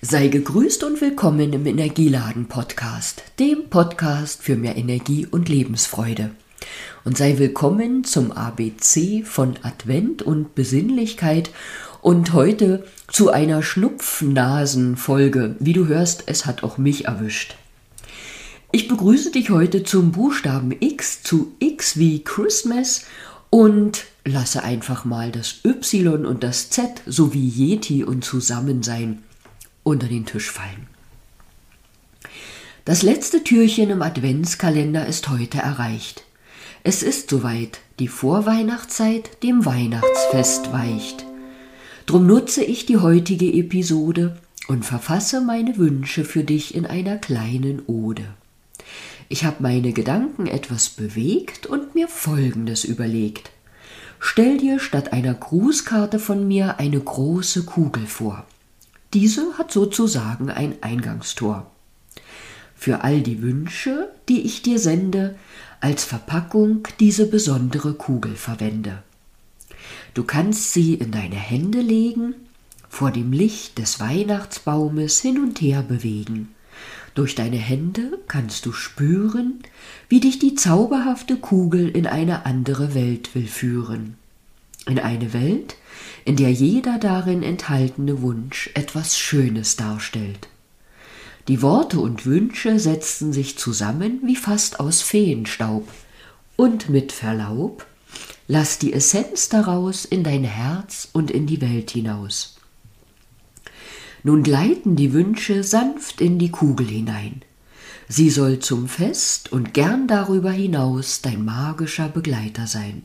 Sei gegrüßt und willkommen im Energieladen Podcast, dem Podcast für mehr Energie und Lebensfreude. Und sei willkommen zum ABC von Advent und Besinnlichkeit und heute zu einer Schnupfnasenfolge. Wie du hörst, es hat auch mich erwischt. Ich begrüße dich heute zum Buchstaben X, zu X wie Christmas und lasse einfach mal das Y und das Z sowie Yeti und Zusammensein unter den Tisch fallen. Das letzte Türchen im Adventskalender ist heute erreicht. Es ist soweit, die Vorweihnachtszeit dem Weihnachtsfest weicht. Drum nutze ich die heutige Episode und verfasse meine Wünsche für dich in einer kleinen Ode. Ich habe meine Gedanken etwas bewegt und mir Folgendes überlegt. Stell dir statt einer Grußkarte von mir eine große Kugel vor. Diese hat sozusagen ein Eingangstor. Für all die Wünsche, die ich dir sende, als Verpackung diese besondere Kugel verwende. Du kannst sie in deine Hände legen, vor dem Licht des Weihnachtsbaumes hin und her bewegen. Durch deine Hände kannst du spüren, wie dich die zauberhafte Kugel in eine andere Welt will führen. In eine Welt, in der jeder darin enthaltene Wunsch etwas Schönes darstellt. Die Worte und Wünsche setzten sich zusammen wie fast aus Feenstaub. Und mit Verlaub, lass die Essenz daraus in dein Herz und in die Welt hinaus. Nun gleiten die Wünsche sanft in die Kugel hinein. Sie soll zum Fest und gern darüber hinaus dein magischer Begleiter sein.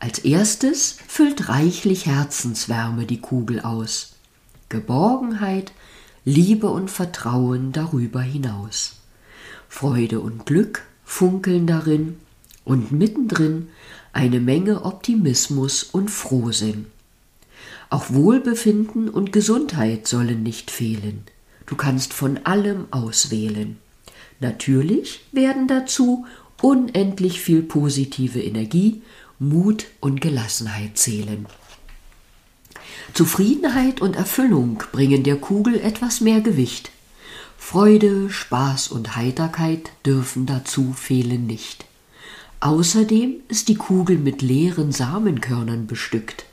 Als erstes füllt reichlich Herzenswärme die Kugel aus. Geborgenheit, Liebe und Vertrauen darüber hinaus. Freude und Glück funkeln darin und mittendrin eine Menge Optimismus und Frohsinn. Auch Wohlbefinden und Gesundheit sollen nicht fehlen. Du kannst von allem auswählen. Natürlich werden dazu unendlich viel positive Energie Mut und Gelassenheit zählen. Zufriedenheit und Erfüllung bringen der Kugel etwas mehr Gewicht. Freude, Spaß und Heiterkeit dürfen dazu fehlen nicht. Außerdem ist die Kugel mit leeren Samenkörnern bestückt.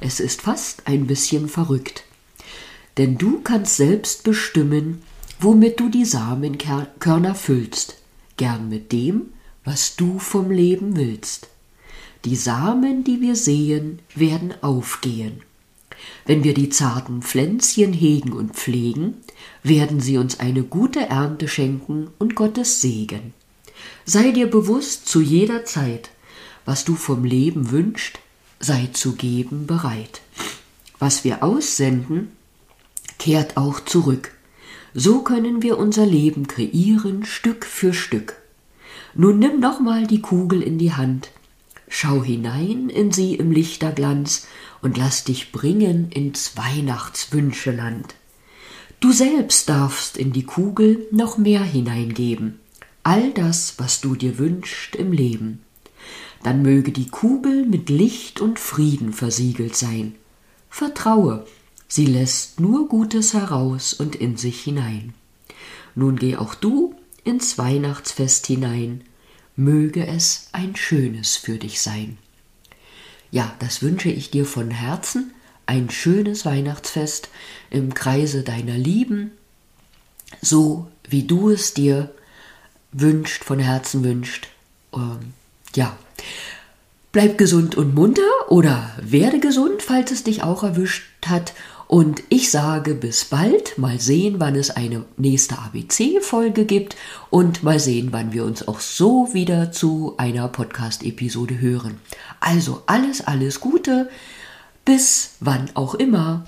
Es ist fast ein bisschen verrückt. Denn du kannst selbst bestimmen, womit du die Samenkörner füllst, gern mit dem, was du vom Leben willst. Die Samen, die wir sehen, werden aufgehen. Wenn wir die zarten Pflänzchen hegen und pflegen, werden sie uns eine gute Ernte schenken und Gottes Segen. Sei dir bewusst zu jeder Zeit, was du vom Leben wünscht, sei zu geben bereit. Was wir aussenden, kehrt auch zurück. So können wir unser Leben kreieren, Stück für Stück. Nun nimm nochmal die Kugel in die Hand Schau hinein in sie im Lichterglanz und lass dich bringen ins Weihnachtswünscheland. Du selbst darfst in die Kugel noch mehr hineingeben, all das, was du dir wünschst im Leben. Dann möge die Kugel mit Licht und Frieden versiegelt sein. Vertraue, sie lässt nur Gutes heraus und in sich hinein. Nun geh auch du ins Weihnachtsfest hinein möge es ein schönes für dich sein. Ja, das wünsche ich dir von Herzen, ein schönes Weihnachtsfest im Kreise deiner Lieben, so wie du es dir wünscht, von Herzen wünscht. Ähm, ja, bleib gesund und munter oder werde gesund, falls es dich auch erwischt hat und ich sage bis bald. Mal sehen, wann es eine nächste ABC-Folge gibt und mal sehen, wann wir uns auch so wieder zu einer Podcast-Episode hören. Also alles, alles Gute. Bis wann auch immer.